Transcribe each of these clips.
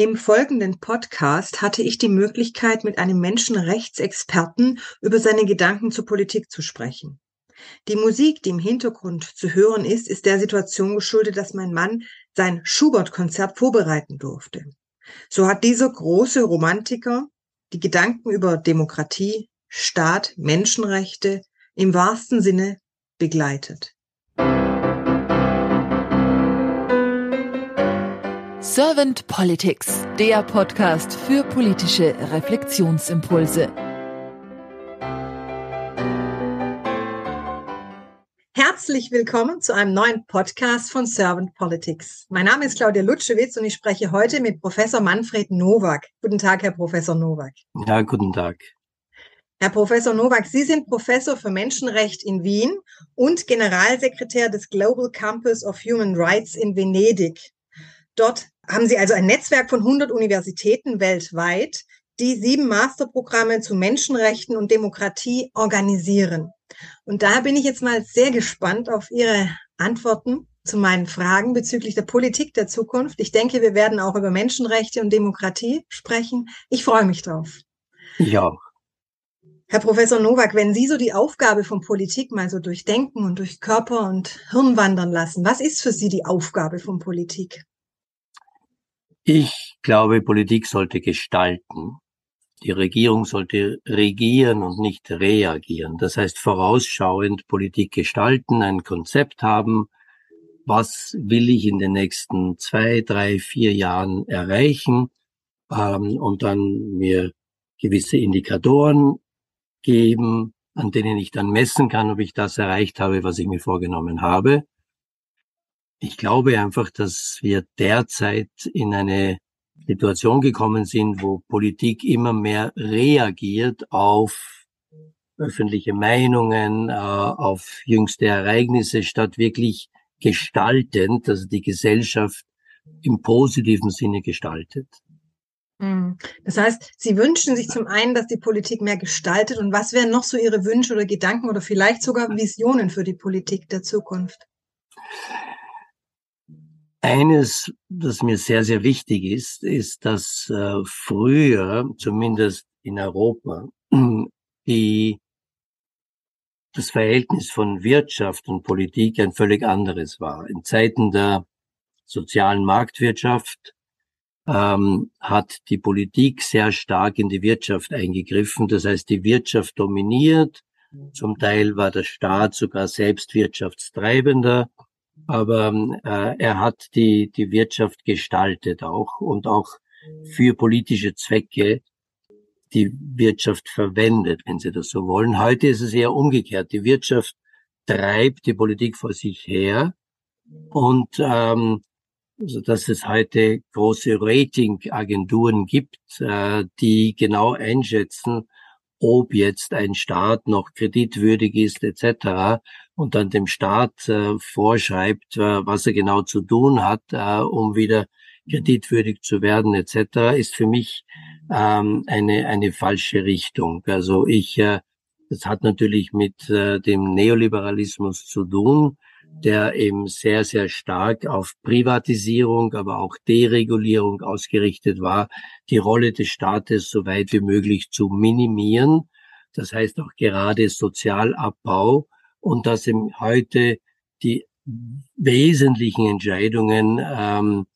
Im folgenden Podcast hatte ich die Möglichkeit, mit einem Menschenrechtsexperten über seine Gedanken zur Politik zu sprechen. Die Musik, die im Hintergrund zu hören ist, ist der Situation geschuldet, dass mein Mann sein Schubert-Konzert vorbereiten durfte. So hat dieser große Romantiker die Gedanken über Demokratie, Staat, Menschenrechte im wahrsten Sinne begleitet. Servant Politics, der Podcast für politische Reflexionsimpulse. Herzlich willkommen zu einem neuen Podcast von Servant Politics. Mein Name ist Claudia Lutschewitz und ich spreche heute mit Professor Manfred Nowak. Guten Tag, Herr Professor Nowak. Ja, guten Tag. Herr Professor Nowak, Sie sind Professor für Menschenrecht in Wien und Generalsekretär des Global Campus of Human Rights in Venedig. Dort haben Sie also ein Netzwerk von 100 Universitäten weltweit, die sieben Masterprogramme zu Menschenrechten und Demokratie organisieren. Und daher bin ich jetzt mal sehr gespannt auf Ihre Antworten zu meinen Fragen bezüglich der Politik der Zukunft. Ich denke, wir werden auch über Menschenrechte und Demokratie sprechen. Ich freue mich drauf. Ich auch. Herr Professor Nowak, wenn Sie so die Aufgabe von Politik mal so durchdenken und durch Körper und Hirn wandern lassen, was ist für Sie die Aufgabe von Politik? Ich glaube, Politik sollte gestalten. Die Regierung sollte regieren und nicht reagieren. Das heißt, vorausschauend Politik gestalten, ein Konzept haben. Was will ich in den nächsten zwei, drei, vier Jahren erreichen? Ähm, und dann mir gewisse Indikatoren geben, an denen ich dann messen kann, ob ich das erreicht habe, was ich mir vorgenommen habe. Ich glaube einfach, dass wir derzeit in eine Situation gekommen sind, wo Politik immer mehr reagiert auf öffentliche Meinungen, äh, auf jüngste Ereignisse, statt wirklich gestaltend, also die Gesellschaft im positiven Sinne gestaltet. Hm. Das heißt, Sie wünschen sich zum einen, dass die Politik mehr gestaltet. Und was wären noch so Ihre Wünsche oder Gedanken oder vielleicht sogar Visionen für die Politik der Zukunft? Eines, das mir sehr, sehr wichtig ist, ist, dass äh, früher, zumindest in Europa, die, das Verhältnis von Wirtschaft und Politik ein völlig anderes war. In Zeiten der sozialen Marktwirtschaft ähm, hat die Politik sehr stark in die Wirtschaft eingegriffen. Das heißt, die Wirtschaft dominiert. Zum Teil war der Staat sogar selbst wirtschaftstreibender aber äh, er hat die, die Wirtschaft gestaltet auch und auch für politische Zwecke die Wirtschaft verwendet, wenn Sie das so wollen. Heute ist es eher umgekehrt. Die Wirtschaft treibt die Politik vor sich her und ähm, also dass es heute große Ratingagenturen gibt, äh, die genau einschätzen, ob jetzt ein Staat noch kreditwürdig ist etc. und dann dem Staat äh, vorschreibt, äh, was er genau zu tun hat, äh, um wieder kreditwürdig zu werden etc., ist für mich ähm, eine, eine falsche Richtung. Also ich, äh, das hat natürlich mit äh, dem Neoliberalismus zu tun der eben sehr, sehr stark auf Privatisierung, aber auch Deregulierung ausgerichtet war, die Rolle des Staates so weit wie möglich zu minimieren. Das heißt auch gerade Sozialabbau und dass eben heute die wesentlichen Entscheidungen ähm,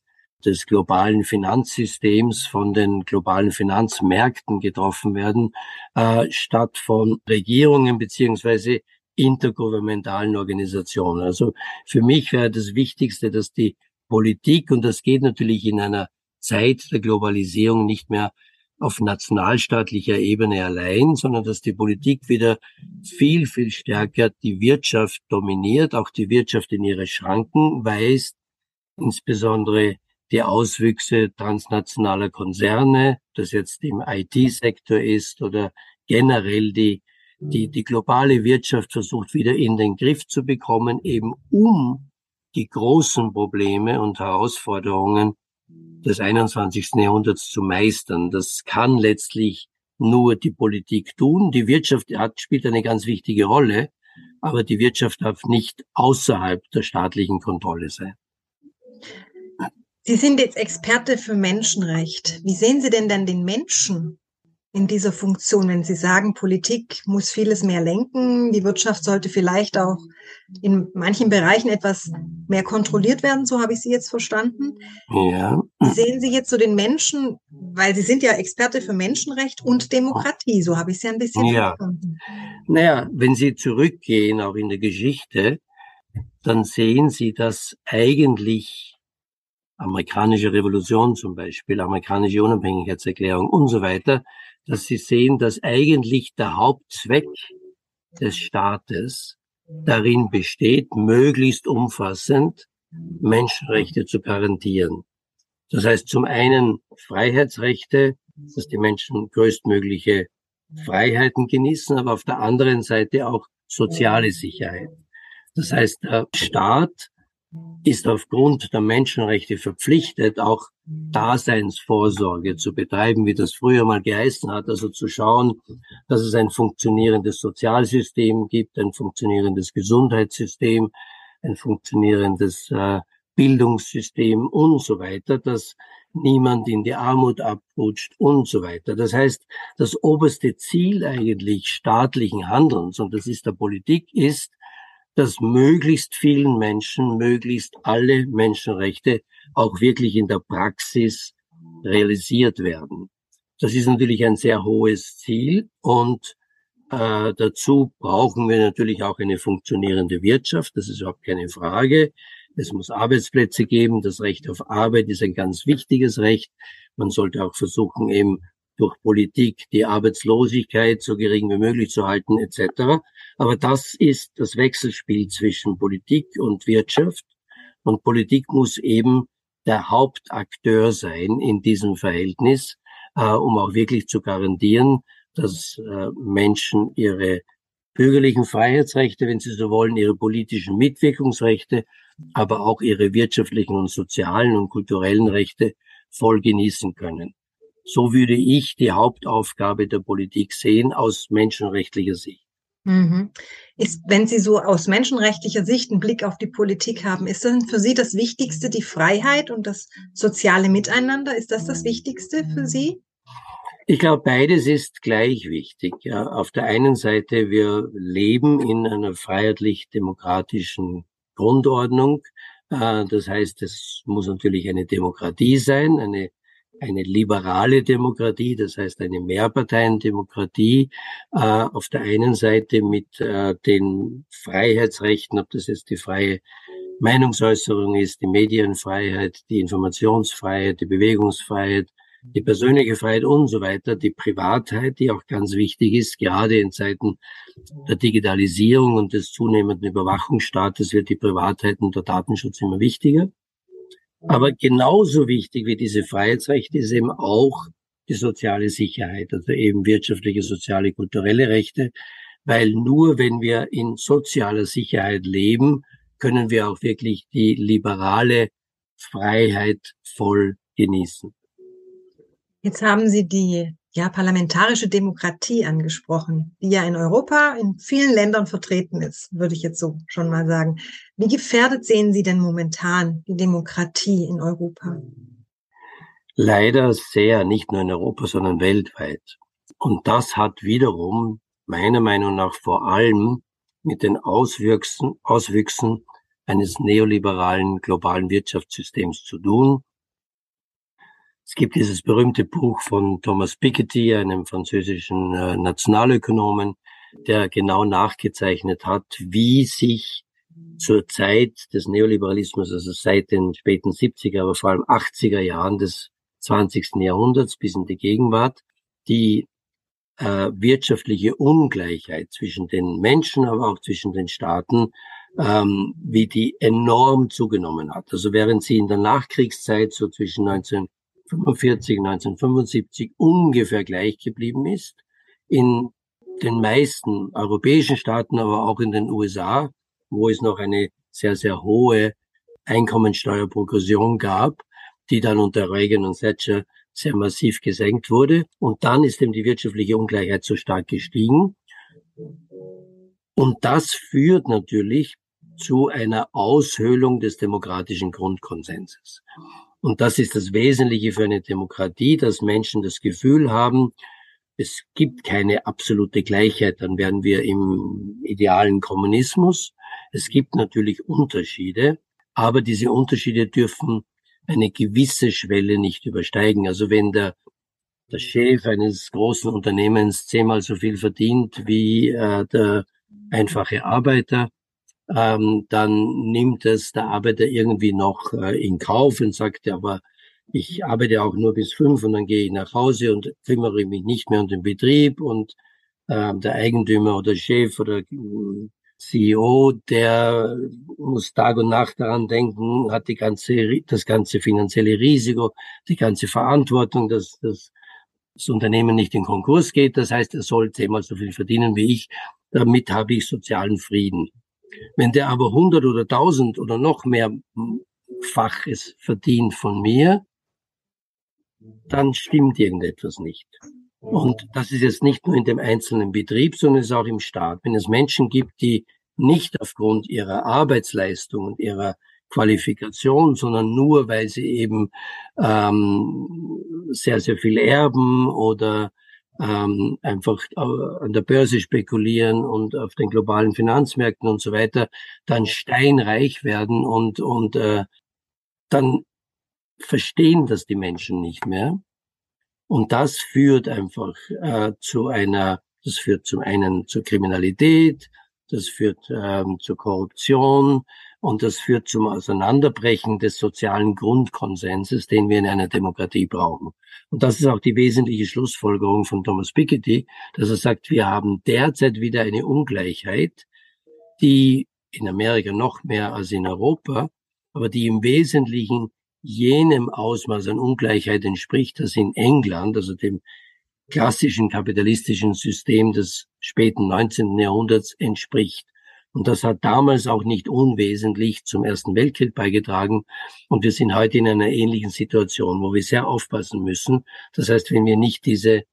des globalen Finanzsystems von den globalen Finanzmärkten getroffen werden, äh, statt von Regierungen beziehungsweise intergouvernementalen Organisationen. Also für mich wäre das Wichtigste, dass die Politik, und das geht natürlich in einer Zeit der Globalisierung nicht mehr auf nationalstaatlicher Ebene allein, sondern dass die Politik wieder viel, viel stärker die Wirtschaft dominiert, auch die Wirtschaft in ihre Schranken weist, insbesondere die Auswüchse transnationaler Konzerne, das jetzt im IT-Sektor ist oder generell die die, die globale Wirtschaft versucht wieder in den Griff zu bekommen, eben um die großen Probleme und Herausforderungen des 21. Jahrhunderts zu meistern. Das kann letztlich nur die Politik tun. Die Wirtschaft hat, spielt eine ganz wichtige Rolle, aber die Wirtschaft darf nicht außerhalb der staatlichen Kontrolle sein. Sie sind jetzt Experte für Menschenrecht. Wie sehen Sie denn dann den Menschen in dieser Funktion, wenn Sie sagen, Politik muss vieles mehr lenken, die Wirtschaft sollte vielleicht auch in manchen Bereichen etwas mehr kontrolliert werden, so habe ich Sie jetzt verstanden. Ja. Wie sehen Sie jetzt so den Menschen, weil Sie sind ja Experte für Menschenrecht und Demokratie, so habe ich Sie ein bisschen ja. verstanden. Naja, wenn Sie zurückgehen, auch in der Geschichte, dann sehen Sie, dass eigentlich amerikanische Revolution zum Beispiel, amerikanische Unabhängigkeitserklärung und so weiter, dass sie sehen, dass eigentlich der Hauptzweck des Staates darin besteht, möglichst umfassend Menschenrechte zu garantieren. Das heißt zum einen Freiheitsrechte, dass die Menschen größtmögliche Freiheiten genießen, aber auf der anderen Seite auch soziale Sicherheit. Das heißt, der Staat ist aufgrund der Menschenrechte verpflichtet, auch Daseinsvorsorge zu betreiben, wie das früher mal geheißen hat, also zu schauen, dass es ein funktionierendes Sozialsystem gibt, ein funktionierendes Gesundheitssystem, ein funktionierendes äh, Bildungssystem und so weiter, dass niemand in die Armut abrutscht und so weiter. Das heißt, das oberste Ziel eigentlich staatlichen Handelns, und das ist der Politik, ist, dass möglichst vielen Menschen möglichst alle Menschenrechte auch wirklich in der Praxis realisiert werden. Das ist natürlich ein sehr hohes Ziel und äh, dazu brauchen wir natürlich auch eine funktionierende Wirtschaft, das ist überhaupt keine Frage. Es muss Arbeitsplätze geben, das Recht auf Arbeit ist ein ganz wichtiges Recht. Man sollte auch versuchen, eben durch Politik die Arbeitslosigkeit so gering wie möglich zu halten etc. Aber das ist das Wechselspiel zwischen Politik und Wirtschaft. Und Politik muss eben der Hauptakteur sein in diesem Verhältnis, äh, um auch wirklich zu garantieren, dass äh, Menschen ihre bürgerlichen Freiheitsrechte, wenn sie so wollen, ihre politischen Mitwirkungsrechte, aber auch ihre wirtschaftlichen und sozialen und kulturellen Rechte voll genießen können. So würde ich die Hauptaufgabe der Politik sehen aus menschenrechtlicher Sicht. Mhm. Ist, wenn Sie so aus menschenrechtlicher Sicht einen Blick auf die Politik haben, ist dann für Sie das Wichtigste die Freiheit und das soziale Miteinander? Ist das das Wichtigste für Sie? Ich glaube, beides ist gleich wichtig. Ja. Auf der einen Seite, wir leben in einer freiheitlich-demokratischen Grundordnung. Äh, das heißt, es muss natürlich eine Demokratie sein, eine eine liberale Demokratie, das heißt eine Mehrparteiendemokratie, äh, auf der einen Seite mit äh, den Freiheitsrechten, ob das jetzt die freie Meinungsäußerung ist, die Medienfreiheit, die Informationsfreiheit, die Bewegungsfreiheit, die persönliche Freiheit und so weiter, die Privatheit, die auch ganz wichtig ist, gerade in Zeiten der Digitalisierung und des zunehmenden Überwachungsstaates wird die Privatheit und der Datenschutz immer wichtiger. Aber genauso wichtig wie diese Freiheitsrechte ist eben auch die soziale Sicherheit, also eben wirtschaftliche, soziale, kulturelle Rechte, weil nur wenn wir in sozialer Sicherheit leben, können wir auch wirklich die liberale Freiheit voll genießen. Jetzt haben Sie die ja, parlamentarische Demokratie angesprochen, die ja in Europa in vielen Ländern vertreten ist, würde ich jetzt so schon mal sagen. Wie gefährdet sehen Sie denn momentan die Demokratie in Europa? Leider sehr, nicht nur in Europa, sondern weltweit. Und das hat wiederum meiner Meinung nach vor allem mit den Auswüchsen, Auswüchsen eines neoliberalen globalen Wirtschaftssystems zu tun, es gibt dieses berühmte Buch von Thomas Piketty, einem französischen äh, Nationalökonomen, der genau nachgezeichnet hat, wie sich zur Zeit des Neoliberalismus, also seit den späten 70er, aber vor allem 80er Jahren des 20. Jahrhunderts bis in die Gegenwart, die äh, wirtschaftliche Ungleichheit zwischen den Menschen, aber auch zwischen den Staaten, ähm, wie die enorm zugenommen hat. Also während sie in der Nachkriegszeit so zwischen 19 1945, 1975 ungefähr gleich geblieben ist. In den meisten europäischen Staaten, aber auch in den USA, wo es noch eine sehr, sehr hohe Einkommensteuerprogression gab, die dann unter Reagan und Thatcher sehr massiv gesenkt wurde. Und dann ist eben die wirtschaftliche Ungleichheit so stark gestiegen. Und das führt natürlich zu einer Aushöhlung des demokratischen Grundkonsenses. Und das ist das Wesentliche für eine Demokratie, dass Menschen das Gefühl haben, es gibt keine absolute Gleichheit, dann wären wir im idealen Kommunismus. Es gibt natürlich Unterschiede, aber diese Unterschiede dürfen eine gewisse Schwelle nicht übersteigen. Also wenn der, der Chef eines großen Unternehmens zehnmal so viel verdient wie äh, der einfache Arbeiter, ähm, dann nimmt es der Arbeiter irgendwie noch äh, in Kauf und sagt, ja, aber ich arbeite auch nur bis fünf und dann gehe ich nach Hause und kümmere mich nicht mehr um den Betrieb und äh, der Eigentümer oder Chef oder äh, CEO, der muss Tag und Nacht daran denken, hat die ganze, das ganze finanzielle Risiko, die ganze Verantwortung, dass, dass das Unternehmen nicht in Konkurs geht. Das heißt, er soll zehnmal so viel verdienen wie ich. Damit habe ich sozialen Frieden. Wenn der aber 100 oder 1000 oder noch mehr Faches verdient von mir, dann stimmt irgendetwas nicht. Und das ist jetzt nicht nur in dem einzelnen Betrieb, sondern es ist auch im Staat. Wenn es Menschen gibt, die nicht aufgrund ihrer Arbeitsleistung und ihrer Qualifikation, sondern nur, weil sie eben ähm, sehr, sehr viel erben oder ähm, einfach an der Börse spekulieren und auf den globalen Finanzmärkten und so weiter, dann steinreich werden und, und äh, dann verstehen das die Menschen nicht mehr. Und das führt einfach äh, zu einer, das führt zum einen zur Kriminalität, das führt ähm, zur Korruption und das führt zum Auseinanderbrechen des sozialen Grundkonsenses, den wir in einer Demokratie brauchen. Und das ist auch die wesentliche Schlussfolgerung von Thomas Piketty, dass er sagt, wir haben derzeit wieder eine Ungleichheit, die in Amerika noch mehr als in Europa, aber die im Wesentlichen jenem Ausmaß an Ungleichheit entspricht, das in England, also dem klassischen kapitalistischen System des späten 19. Jahrhunderts entspricht. Und das hat damals auch nicht unwesentlich zum Ersten Weltkrieg beigetragen. Und wir sind heute in einer ähnlichen Situation, wo wir sehr aufpassen müssen. Das heißt, wenn wir nicht diese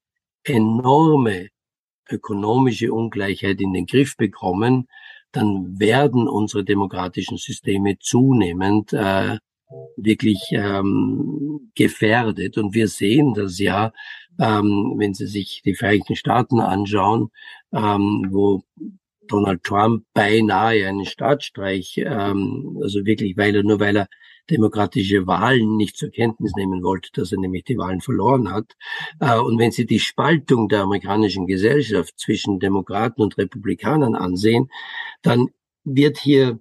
enorme ökonomische Ungleichheit in den Griff bekommen, dann werden unsere demokratischen Systeme zunehmend äh, wirklich ähm, gefährdet. Und wir sehen das ja, ähm, wenn Sie sich die Vereinigten Staaten anschauen, ähm, wo Donald Trump beinahe einen Staatsstreich, ähm, also wirklich, weil er nur weil er demokratische Wahlen nicht zur Kenntnis nehmen wollte, dass er nämlich die Wahlen verloren hat. Äh, und wenn Sie die Spaltung der amerikanischen Gesellschaft zwischen Demokraten und Republikanern ansehen, dann wird hier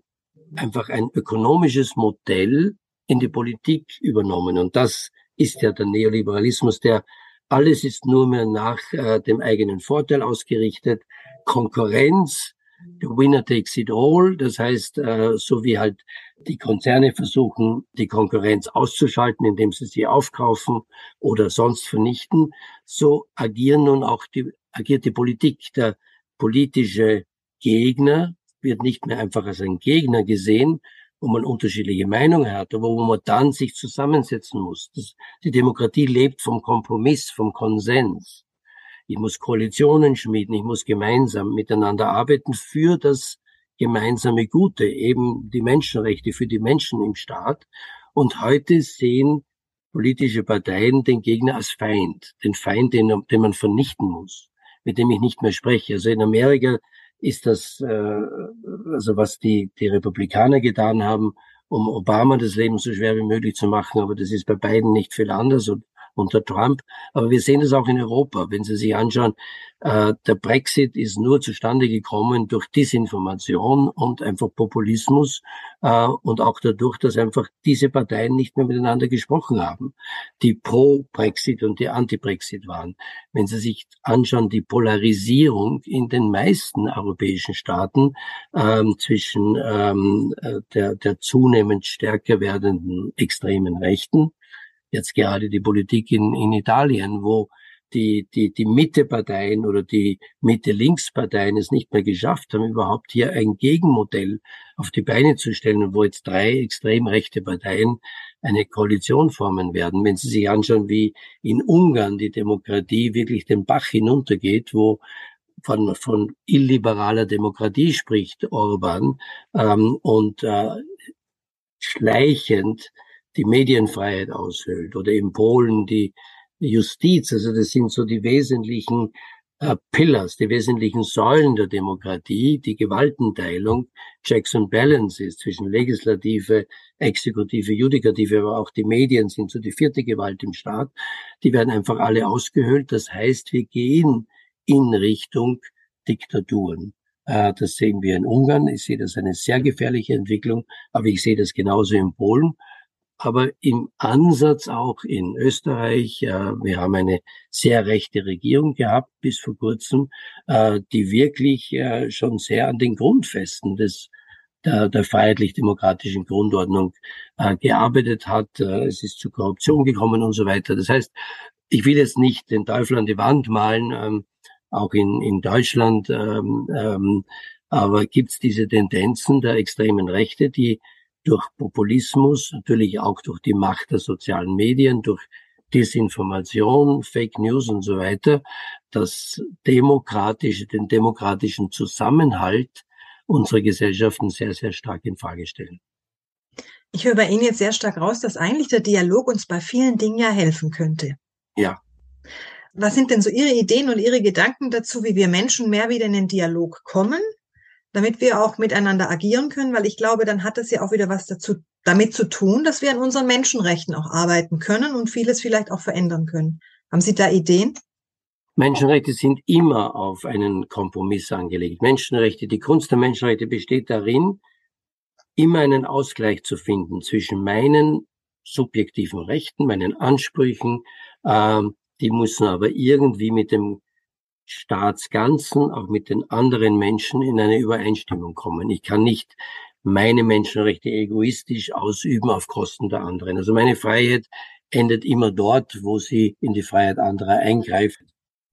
einfach ein ökonomisches Modell in die Politik übernommen. Und das ist ja der Neoliberalismus, der alles ist nur mehr nach äh, dem eigenen Vorteil ausgerichtet. Konkurrenz, the winner takes it all. Das heißt, äh, so wie halt die Konzerne versuchen, die Konkurrenz auszuschalten, indem sie sie aufkaufen oder sonst vernichten, so agieren nun auch die, agiert die Politik. Der politische Gegner wird nicht mehr einfach als ein Gegner gesehen, wo man unterschiedliche Meinungen hat, aber wo man dann sich zusammensetzen muss. Das, die Demokratie lebt vom Kompromiss, vom Konsens. Ich muss Koalitionen schmieden, ich muss gemeinsam miteinander arbeiten für das gemeinsame Gute, eben die Menschenrechte für die Menschen im Staat. Und heute sehen politische Parteien den Gegner als Feind, den Feind, den, den man vernichten muss, mit dem ich nicht mehr spreche. Also in Amerika ist das, äh, also was die, die Republikaner getan haben, um Obama das Leben so schwer wie möglich zu machen, aber das ist bei beiden nicht viel anders und unter Trump. Aber wir sehen es auch in Europa. Wenn Sie sich anschauen, äh, der Brexit ist nur zustande gekommen durch Disinformation und einfach Populismus äh, und auch dadurch, dass einfach diese Parteien nicht mehr miteinander gesprochen haben, die pro-Brexit und die anti-Brexit waren. Wenn Sie sich anschauen, die Polarisierung in den meisten europäischen Staaten ähm, zwischen ähm, äh, der, der zunehmend stärker werdenden extremen Rechten jetzt gerade die Politik in, in Italien, wo die, die, die Mitteparteien oder die Mitte-Links-Parteien es nicht mehr geschafft haben, überhaupt hier ein Gegenmodell auf die Beine zu stellen, wo jetzt drei extrem rechte Parteien eine Koalition formen werden. Wenn Sie sich anschauen, wie in Ungarn die Demokratie wirklich den Bach hinuntergeht, wo von, von illiberaler Demokratie spricht Orban ähm, und äh, schleichend die Medienfreiheit aushöhlt oder in Polen die Justiz. Also das sind so die wesentlichen äh, Pillars, die wesentlichen Säulen der Demokratie, die Gewaltenteilung, Checks and Balances zwischen Legislative, Exekutive, Judikative, aber auch die Medien sind so die vierte Gewalt im Staat. Die werden einfach alle ausgehöhlt. Das heißt, wir gehen in Richtung Diktaturen. Äh, das sehen wir in Ungarn. Ich sehe das eine sehr gefährliche Entwicklung, aber ich sehe das genauso in Polen aber im Ansatz auch in Österreich. Wir haben eine sehr rechte Regierung gehabt bis vor kurzem, äh, die wirklich äh, schon sehr an den Grundfesten des der, der freiheitlich-demokratischen Grundordnung äh, gearbeitet hat. Es ist zu Korruption gekommen und so weiter. Das heißt, ich will jetzt nicht den Teufel an die Wand malen, ähm, auch in, in Deutschland, ähm, ähm, aber gibt es diese Tendenzen der extremen Rechte, die durch Populismus, natürlich auch durch die Macht der sozialen Medien, durch Desinformation, Fake News und so weiter, das demokratische, den demokratischen Zusammenhalt unserer Gesellschaften sehr, sehr stark in Frage stellen. Ich höre bei Ihnen jetzt sehr stark raus, dass eigentlich der Dialog uns bei vielen Dingen ja helfen könnte. Ja. Was sind denn so Ihre Ideen und Ihre Gedanken dazu, wie wir Menschen mehr wieder in den Dialog kommen? Damit wir auch miteinander agieren können, weil ich glaube, dann hat es ja auch wieder was dazu, damit zu tun, dass wir an unseren Menschenrechten auch arbeiten können und vieles vielleicht auch verändern können. Haben Sie da Ideen? Menschenrechte sind immer auf einen Kompromiss angelegt. Menschenrechte, die Kunst der Menschenrechte besteht darin, immer einen Ausgleich zu finden zwischen meinen subjektiven Rechten, meinen Ansprüchen, äh, die müssen aber irgendwie mit dem Staatsganzen, auch mit den anderen Menschen in eine Übereinstimmung kommen. Ich kann nicht meine Menschenrechte egoistisch ausüben auf Kosten der anderen. Also meine Freiheit endet immer dort, wo sie in die Freiheit anderer eingreift.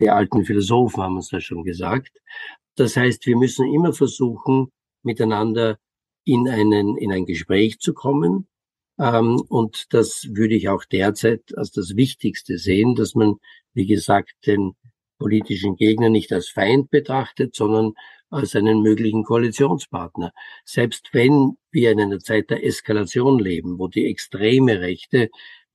Die alten Philosophen haben uns das schon gesagt. Das heißt, wir müssen immer versuchen, miteinander in, einen, in ein Gespräch zu kommen. Ähm, und das würde ich auch derzeit als das Wichtigste sehen, dass man, wie gesagt, den politischen Gegner nicht als Feind betrachtet, sondern als einen möglichen Koalitionspartner. Selbst wenn wir in einer Zeit der Eskalation leben, wo die extreme Rechte,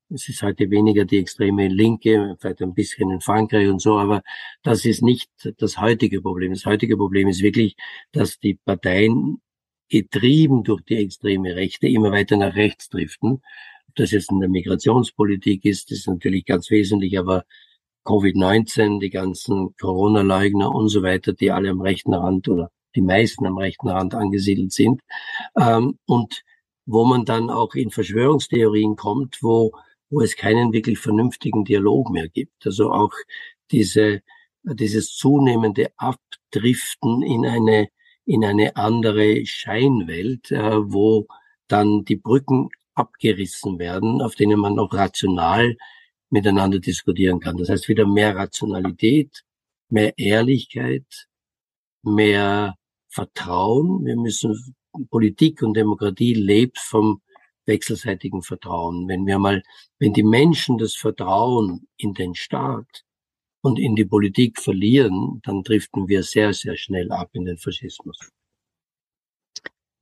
es ist heute weniger die extreme Linke, vielleicht ein bisschen in Frankreich und so, aber das ist nicht das heutige Problem. Das heutige Problem ist wirklich, dass die Parteien getrieben durch die extreme Rechte immer weiter nach rechts driften. Ob das jetzt in der Migrationspolitik ist, ist natürlich ganz wesentlich, aber Covid-19, die ganzen Corona-Leugner und so weiter, die alle am rechten Rand oder die meisten am rechten Rand angesiedelt sind. Ähm, und wo man dann auch in Verschwörungstheorien kommt, wo, wo es keinen wirklich vernünftigen Dialog mehr gibt. Also auch diese, dieses zunehmende Abdriften in eine, in eine andere Scheinwelt, äh, wo dann die Brücken abgerissen werden, auf denen man noch rational miteinander diskutieren kann. Das heißt wieder mehr Rationalität, mehr Ehrlichkeit, mehr Vertrauen. Wir müssen, Politik und Demokratie lebt vom wechselseitigen Vertrauen. Wenn wir mal, wenn die Menschen das Vertrauen in den Staat und in die Politik verlieren, dann driften wir sehr, sehr schnell ab in den Faschismus.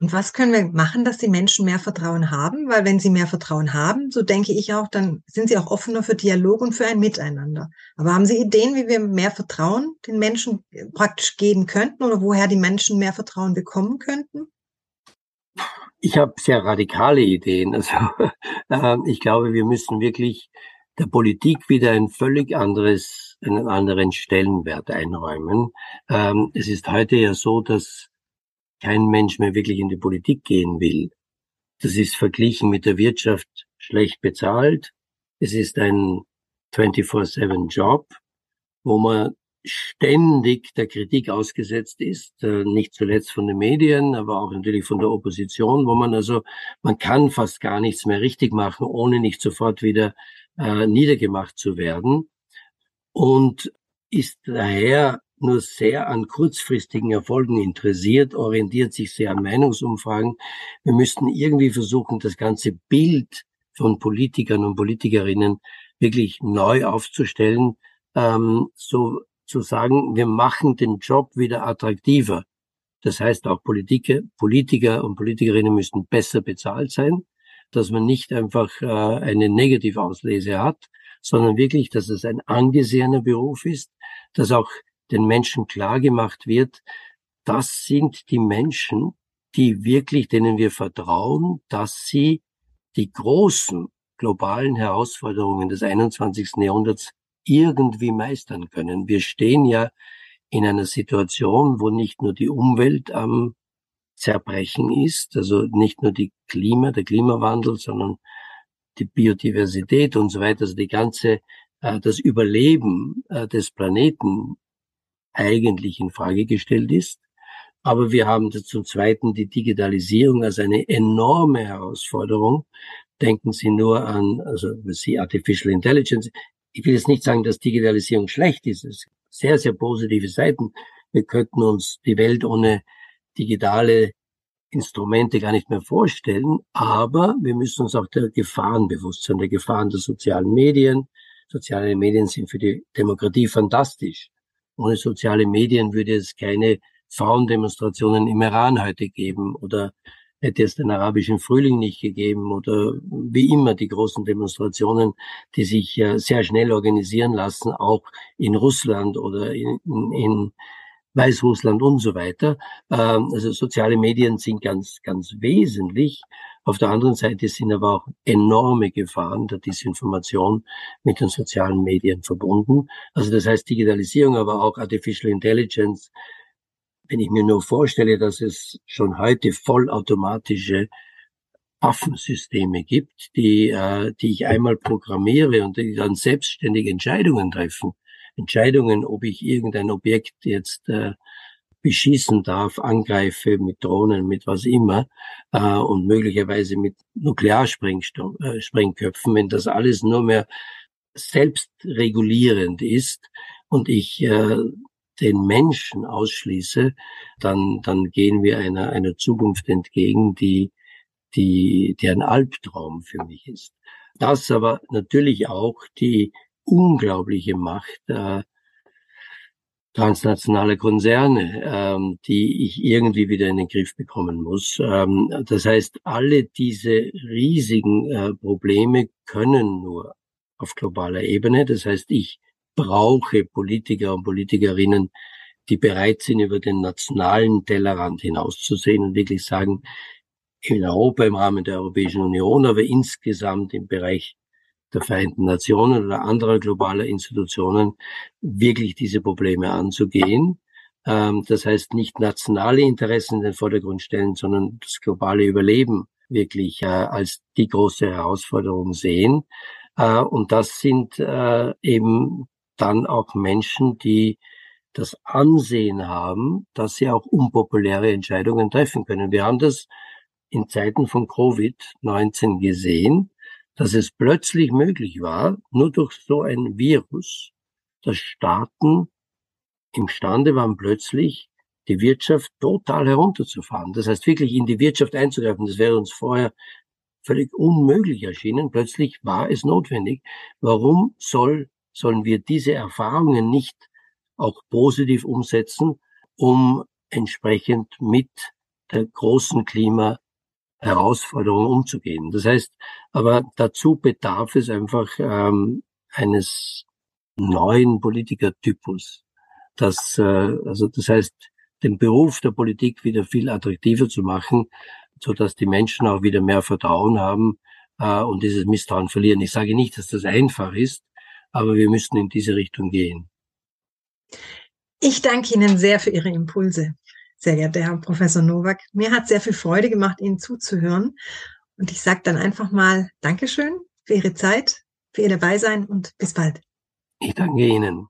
Und was können wir machen, dass die Menschen mehr Vertrauen haben? Weil wenn sie mehr Vertrauen haben, so denke ich auch, dann sind sie auch offener für Dialog und für ein Miteinander. Aber haben Sie Ideen, wie wir mehr Vertrauen den Menschen praktisch geben könnten oder woher die Menschen mehr Vertrauen bekommen könnten? Ich habe sehr radikale Ideen. Also äh, ich glaube, wir müssen wirklich der Politik wieder ein völlig anderes, einen anderen Stellenwert einräumen. Ähm, es ist heute ja so, dass kein Mensch mehr wirklich in die Politik gehen will. Das ist verglichen mit der Wirtschaft schlecht bezahlt. Es ist ein 24-7 Job, wo man ständig der Kritik ausgesetzt ist, äh, nicht zuletzt von den Medien, aber auch natürlich von der Opposition, wo man also, man kann fast gar nichts mehr richtig machen, ohne nicht sofort wieder äh, niedergemacht zu werden. Und ist daher nur sehr an kurzfristigen Erfolgen interessiert, orientiert sich sehr an Meinungsumfragen. Wir müssten irgendwie versuchen, das ganze Bild von Politikern und Politikerinnen wirklich neu aufzustellen, ähm, so zu sagen, wir machen den Job wieder attraktiver. Das heißt, auch Politiker, Politiker und Politikerinnen müssen besser bezahlt sein. dass man nicht einfach äh, eine Negativauslese hat, sondern wirklich, dass es ein angesehener Beruf ist, dass auch den Menschen klar gemacht wird, das sind die Menschen, die wirklich, denen wir vertrauen, dass sie die großen globalen Herausforderungen des 21. Jahrhunderts irgendwie meistern können. Wir stehen ja in einer Situation, wo nicht nur die Umwelt am Zerbrechen ist, also nicht nur die Klima, der Klimawandel, sondern die Biodiversität und so weiter, also die ganze, äh, das Überleben äh, des Planeten eigentlich in Frage gestellt ist. Aber wir haben zum Zweiten die Digitalisierung als eine enorme Herausforderung. Denken Sie nur an, also Sie Artificial Intelligence. Ich will jetzt nicht sagen, dass Digitalisierung schlecht ist. Es sind sehr, sehr positive Seiten. Wir könnten uns die Welt ohne digitale Instrumente gar nicht mehr vorstellen. Aber wir müssen uns auch der Gefahren bewusst sein, der Gefahren der sozialen Medien. Soziale Medien sind für die Demokratie fantastisch. Ohne soziale Medien würde es keine Frauendemonstrationen im Iran heute geben oder hätte es den arabischen Frühling nicht gegeben oder wie immer die großen Demonstrationen, die sich sehr schnell organisieren lassen, auch in Russland oder in, in Weißrussland und so weiter. Ähm, also soziale Medien sind ganz, ganz wesentlich. Auf der anderen Seite sind aber auch enorme Gefahren der Disinformation mit den sozialen Medien verbunden. Also das heißt Digitalisierung, aber auch Artificial Intelligence, wenn ich mir nur vorstelle, dass es schon heute vollautomatische Waffensysteme gibt, die, äh, die ich einmal programmiere und die dann selbstständig Entscheidungen treffen. Entscheidungen, ob ich irgendein Objekt jetzt äh, beschießen darf, angreife mit Drohnen, mit was immer äh, und möglicherweise mit Nuklearsprengköpfen, äh, wenn das alles nur mehr selbstregulierend ist und ich äh, den Menschen ausschließe, dann, dann gehen wir einer, einer Zukunft entgegen, die, die, die ein Albtraum für mich ist. Das aber natürlich auch die unglaubliche Macht äh, transnationale Konzerne, ähm, die ich irgendwie wieder in den Griff bekommen muss. Ähm, das heißt, alle diese riesigen äh, Probleme können nur auf globaler Ebene. Das heißt, ich brauche Politiker und Politikerinnen, die bereit sind, über den nationalen Tellerrand hinauszusehen und wirklich sagen, in Europa im Rahmen der Europäischen Union, aber insgesamt im Bereich der Vereinten Nationen oder anderer globaler Institutionen wirklich diese Probleme anzugehen. Ähm, das heißt, nicht nationale Interessen in den Vordergrund stellen, sondern das globale Überleben wirklich äh, als die große Herausforderung sehen. Äh, und das sind äh, eben dann auch Menschen, die das Ansehen haben, dass sie auch unpopuläre Entscheidungen treffen können. Wir haben das in Zeiten von Covid-19 gesehen, dass es plötzlich möglich war, nur durch so ein Virus, dass Staaten imstande waren, plötzlich die Wirtschaft total herunterzufahren. Das heißt, wirklich in die Wirtschaft einzugreifen. Das wäre uns vorher völlig unmöglich erschienen. Plötzlich war es notwendig. Warum soll sollen wir diese Erfahrungen nicht auch positiv umsetzen, um entsprechend mit der großen Klimaherausforderung umzugehen. Das heißt, aber dazu bedarf es einfach ähm, eines neuen Politikertypus. Das, äh, also das heißt, den Beruf der Politik wieder viel attraktiver zu machen, so dass die Menschen auch wieder mehr Vertrauen haben äh, und dieses Misstrauen verlieren. Ich sage nicht, dass das einfach ist, aber wir müssen in diese Richtung gehen. Ich danke Ihnen sehr für Ihre Impulse, sehr geehrter Herr Professor Nowak. Mir hat sehr viel Freude gemacht, Ihnen zuzuhören. Und ich sage dann einfach mal Dankeschön für Ihre Zeit, für Ihr Dabeisein und bis bald. Ich danke Ihnen.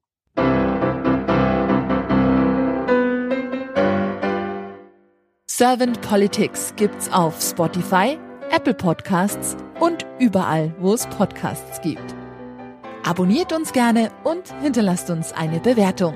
Servant Politics gibt's auf Spotify, Apple Podcasts und überall, wo es Podcasts gibt. Abonniert uns gerne und hinterlasst uns eine Bewertung.